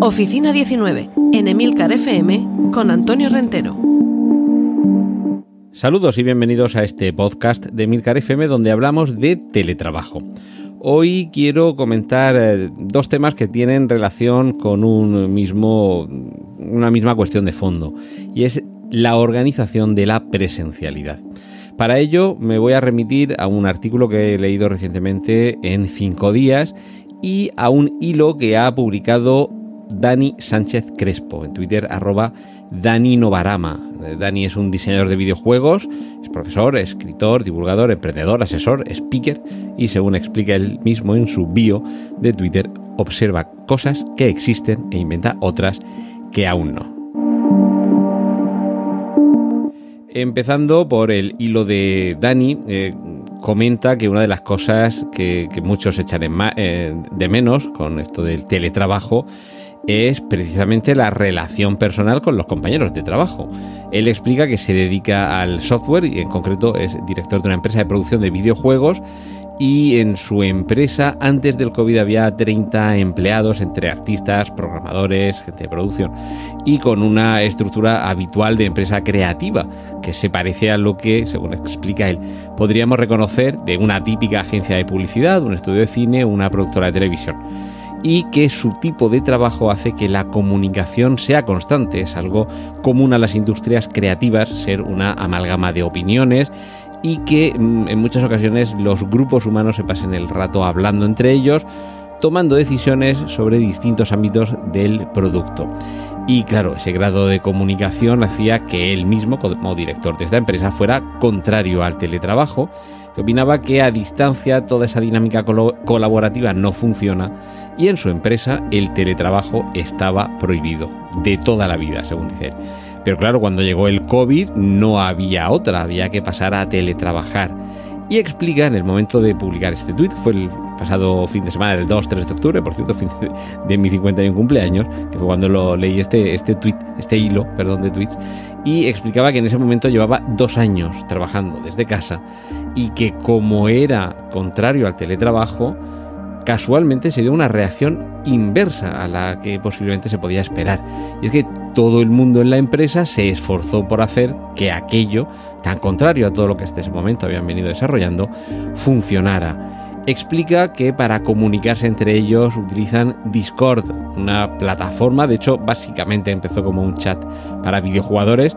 Oficina 19, en Emilcar FM, con Antonio Rentero. Saludos y bienvenidos a este podcast de Emilcar FM donde hablamos de teletrabajo. Hoy quiero comentar eh, dos temas que tienen relación con un mismo, una misma cuestión de fondo y es la organización de la presencialidad. Para ello me voy a remitir a un artículo que he leído recientemente en Cinco Días y a un hilo que ha publicado Dani Sánchez Crespo en Twitter arroba Dani Novarama. Eh, Dani es un diseñador de videojuegos, es profesor, escritor, divulgador, emprendedor, asesor, speaker y según explica él mismo en su bio de Twitter, observa cosas que existen e inventa otras que aún no. Empezando por el hilo de Dani, eh, comenta que una de las cosas que, muchos echan eh, de menos con esto del teletrabajo es precisamente la relación personal con los compañeros de trabajo. Él explica que se dedica al software y en concreto es director de una empresa de producción de videojuegos y en su empresa antes del COVID había 30 empleados entre artistas, programadores, gente de producción y con una estructura habitual de empresa creativa que se parece a lo que, según explica él, podríamos reconocer de una típica agencia de publicidad, un estudio de cine, una productora de televisión y que su tipo de trabajo hace que la comunicación sea constante. Es algo común a las industrias creativas, ser una amalgama de opiniones y que mm, en muchas ocasiones los grupos humanos se pasen el rato hablando entre ellos, tomando decisiones sobre distintos ámbitos del producto. Y claro, ese grado de comunicación hacía que él mismo, como director de esta empresa, fuera contrario al teletrabajo, que opinaba que a distancia toda esa dinámica colaborativa no funciona y en su empresa el teletrabajo estaba prohibido, de toda la vida, según dice él. Pero claro, cuando llegó el COVID no había otra, había que pasar a teletrabajar. Y explica en el momento de publicar este tweet, fue el pasado fin de semana, el 2-3 de octubre, por cierto, fin de, mi 51 cumpleaños, que fue cuando lo leí este, este tweet, este hilo, perdón, de tweets, y explicaba que en ese momento llevaba dos años trabajando desde casa y que como era contrario al teletrabajo, casualmente se dio una reacción inversa a la que posiblemente se podía esperar. Y es que todo el mundo en la empresa se esforzó por hacer que aquello, tan contrario a todo lo que hasta ese momento habían venido desarrollando, funcionara. Explica que para comunicarse entre ellos utilizan Discord, una plataforma, de hecho básicamente empezó como un chat para videojugadores,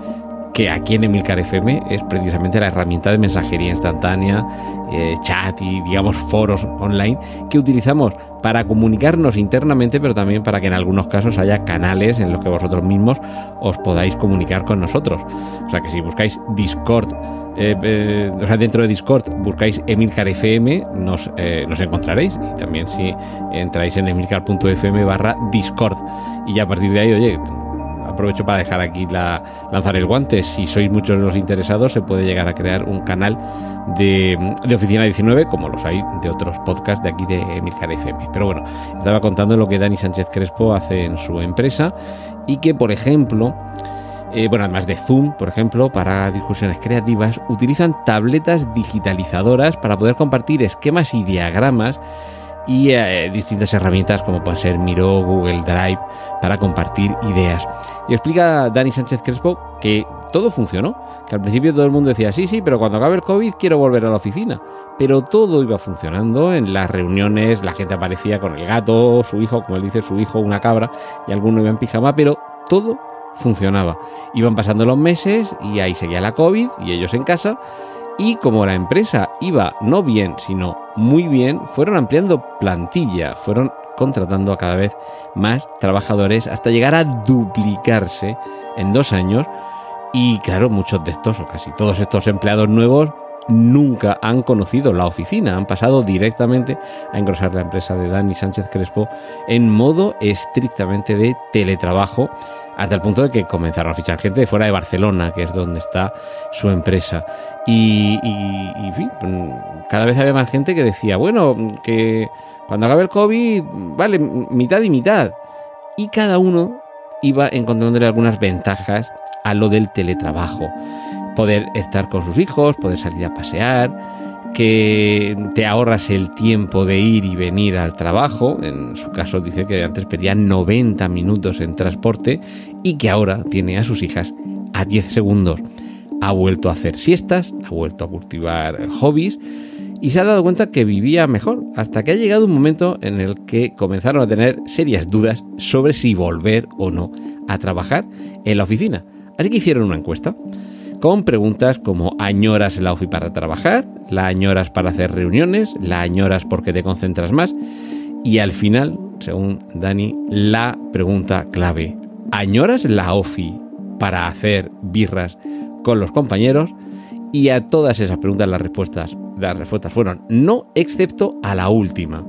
que aquí en Emilcar FM es precisamente la herramienta de mensajería instantánea, eh, chat y digamos foros online que utilizamos para comunicarnos internamente, pero también para que en algunos casos haya canales en los que vosotros mismos os podáis comunicar con nosotros. O sea que si buscáis Discord, eh, eh, o sea, dentro de Discord buscáis Emilcar FM, nos, nos encontraréis. Y también si entráis en emilcar.fm barra Discord. Y ya a partir de ahí, oye, aprovecho para dejar aquí la, lanzar el guante. Si sois muchos los interesados, se puede llegar a crear un canal de, Oficina 19, como los hay de otros podcasts de aquí de Emilcar FM. Pero bueno, estaba contando lo que Dani Sánchez Crespo hace en su empresa y que, por ejemplo, eh, bueno, además de Zoom, por ejemplo, para discusiones creativas, utilizan tabletas digitalizadoras para poder compartir esquemas y diagramas y eh, distintas herramientas como pueden ser Miro, Google Drive para compartir ideas. Y explica Dani Sánchez Crespo que todo funcionó. Que al principio todo el mundo decía, sí, sí, pero cuando acabe el COVID quiero volver a la oficina. Pero todo iba funcionando. En las reuniones la gente aparecía con el gato, su hijo, como él dice, su hijo, una cabra, y alguno iba en pijama, pero todo funcionaba. Iban pasando los meses y ahí seguía la COVID y ellos en casa. Y como la empresa iba no bien, sino muy bien, fueron ampliando plantilla, fueron contratando a cada vez más trabajadores hasta llegar a duplicarse en dos años. Y claro, muchos de estos, o casi todos estos empleados nuevos, nunca han conocido la oficina, han pasado directamente a engrosar la empresa de Dani Sánchez Crespo en modo estrictamente de teletrabajo, hasta el punto de que comenzaron a fichar gente de fuera de Barcelona, que es donde está su empresa. Y, y, fin, cada vez había más gente que decía, bueno, que cuando acabe el COVID, vale, mitad y mitad. Y cada uno iba encontrándole algunas ventajas a lo del teletrabajo. Poder estar con sus hijos, poder salir a pasear, que te ahorras el tiempo de ir y venir al trabajo. En su caso dice que antes perdía 90 minutos en transporte y que ahora tiene a sus hijas a 10 segundos. Ha vuelto a hacer siestas, ha vuelto a cultivar hobbies y se ha dado cuenta que vivía mejor, hasta que ha llegado un momento en el que comenzaron a tener serias dudas sobre si volver o no a trabajar en la oficina. Así que hicieron una encuesta con preguntas como ¿añoras la ofi para trabajar? ¿La añoras para hacer reuniones? ¿La añoras porque te concentras más? Y al final, según Dani, la pregunta clave, ¿añoras la OFI para hacer birras con los compañeros? Y a todas esas preguntas las respuestas las respuestas fueron no, excepto a la última.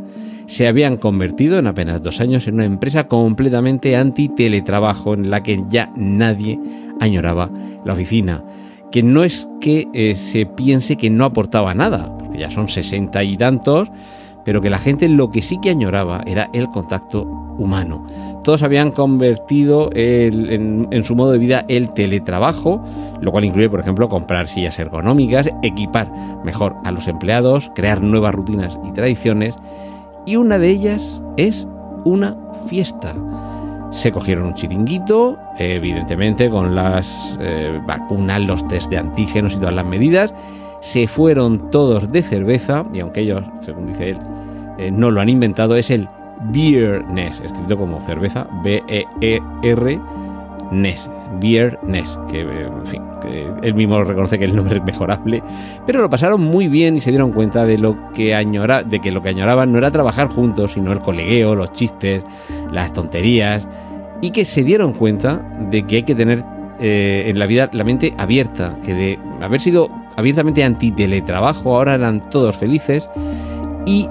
Se habían convertido en apenas dos años en una empresa completamente anti-teletrabajo en la que ya nadie añoraba la oficina. Que no es que eh, se piense que no aportaba nada, porque ya son sesenta y tantos, pero que la gente lo que sí que añoraba era el contacto humano. Todos habían convertido en, su modo de vida el teletrabajo, lo cual incluye, por ejemplo, comprar sillas ergonómicas, equipar mejor a los empleados, crear nuevas rutinas y tradiciones, y una de ellas es una fiesta. Se cogieron un chiringuito, evidentemente con las eh, vacunas, los test de antígenos y todas las medidas, se fueron todos de cerveza, y aunque ellos, según dice él, eh, no lo han inventado, es el Beer Ness, escrito como cerveza, B-E-E-R Ness, Beer Ness, que en fin, él mismo reconoce que el nombre es mejorable, pero lo pasaron muy bien y se dieron cuenta de lo que añora, de que lo que añoraban no era trabajar juntos, sino el colegueo, los chistes, las tonterías, y que se dieron cuenta de que hay que tener eh, en la vida la mente abierta, que de haber sido abiertamente anti-teletrabajo, ahora eran todos felices y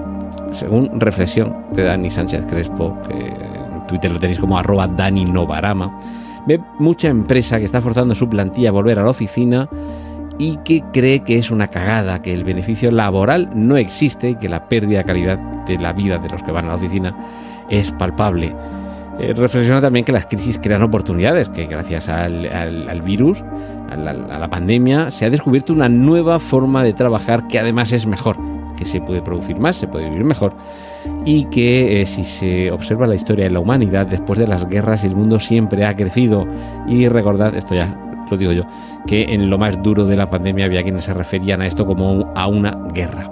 según reflexión de Dani Sánchez Crespo, que en Twitter lo tenéis como arroba Dani Novarama, ve mucha empresa que está forzando su plantilla a volver a la oficina y que cree que es una cagada, que el beneficio laboral no existe y que la pérdida de calidad de la vida de los que van a la oficina es palpable. Eh, reflexiona también que las crisis crean oportunidades, que gracias al, virus, a la pandemia, se ha descubierto una nueva forma de trabajar que además es mejor que se puede producir más, se puede vivir mejor y que eh, si se observa la historia de la humanidad, después de las guerras el mundo siempre ha crecido y recordad, esto ya lo digo yo, que en lo más duro de la pandemia había quienes se referían a esto como a una guerra.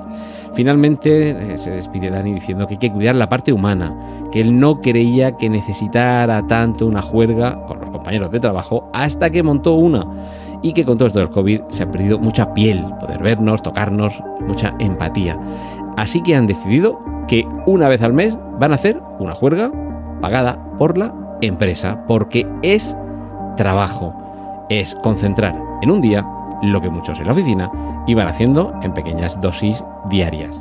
Finalmente eh, se despide Dani diciendo que hay que cuidar la parte humana, que él no creía que necesitara tanto una juerga con los compañeros de trabajo hasta que montó una y que con todo esto del COVID se ha perdido mucha piel, poder vernos, tocarnos, mucha empatía. Así que han decidido que una vez al mes van a hacer una juerga pagada por la empresa, porque es trabajo, es concentrar en un día lo que muchos en la oficina iban haciendo en pequeñas dosis diarias.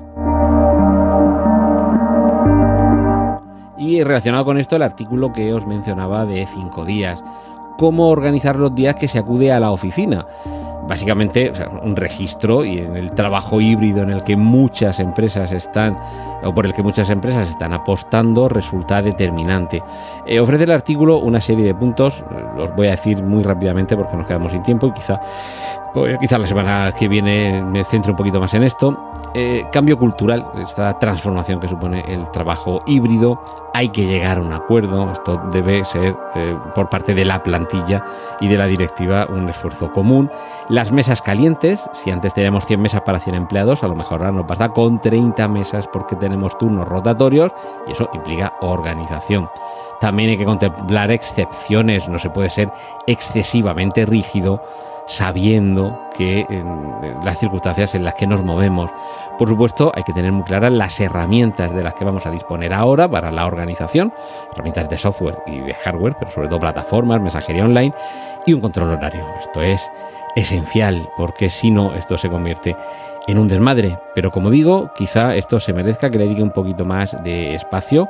Y relacionado con esto el artículo que os mencionaba de cinco días cómo organizar los días que se acude a la oficina. Básicamente un registro y en el trabajo híbrido en el que muchas empresas están o por el que muchas empresas están apostando resulta determinante. Eh, ofrece el artículo una serie de puntos, los voy a decir muy rápidamente porque nos quedamos sin tiempo y quizá, pues, quizá la semana que viene me centre un poquito más en esto. Eh, cambio cultural, esta transformación que supone el trabajo híbrido, hay que llegar a un acuerdo, esto debe ser eh, por parte de la plantilla y de la directiva un esfuerzo común. Las mesas calientes, si antes teníamos 100 mesas para 100 empleados, a lo mejor ahora nos basta con 30 mesas porque tenemos turnos rotatorios y eso implica organización. También hay que contemplar excepciones, no se puede ser excesivamente rígido sabiendo que en las circunstancias en las que nos movemos. Por supuesto, hay que tener muy claras las herramientas de las que vamos a disponer ahora para la organización, herramientas de software y de hardware, pero sobre todo plataformas, mensajería online y un control horario. Esto es esencial porque si no, esto se convierte en un desmadre. Pero como digo, quizá esto se merezca que le diga un poquito más de espacio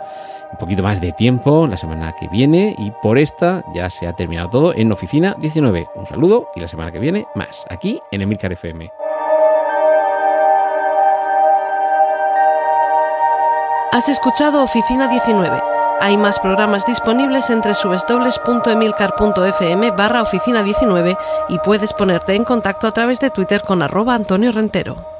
un poquito más de tiempo la semana que viene y por esta ya se ha terminado todo en Oficina 19. Un saludo y la semana que viene más, aquí en Emilcar FM. Has escuchado Oficina 19. Hay más programas disponibles entre www.emilcar.fm barra oficina 19 y puedes ponerte en contacto a través de Twitter con arroba Antonio Rentero.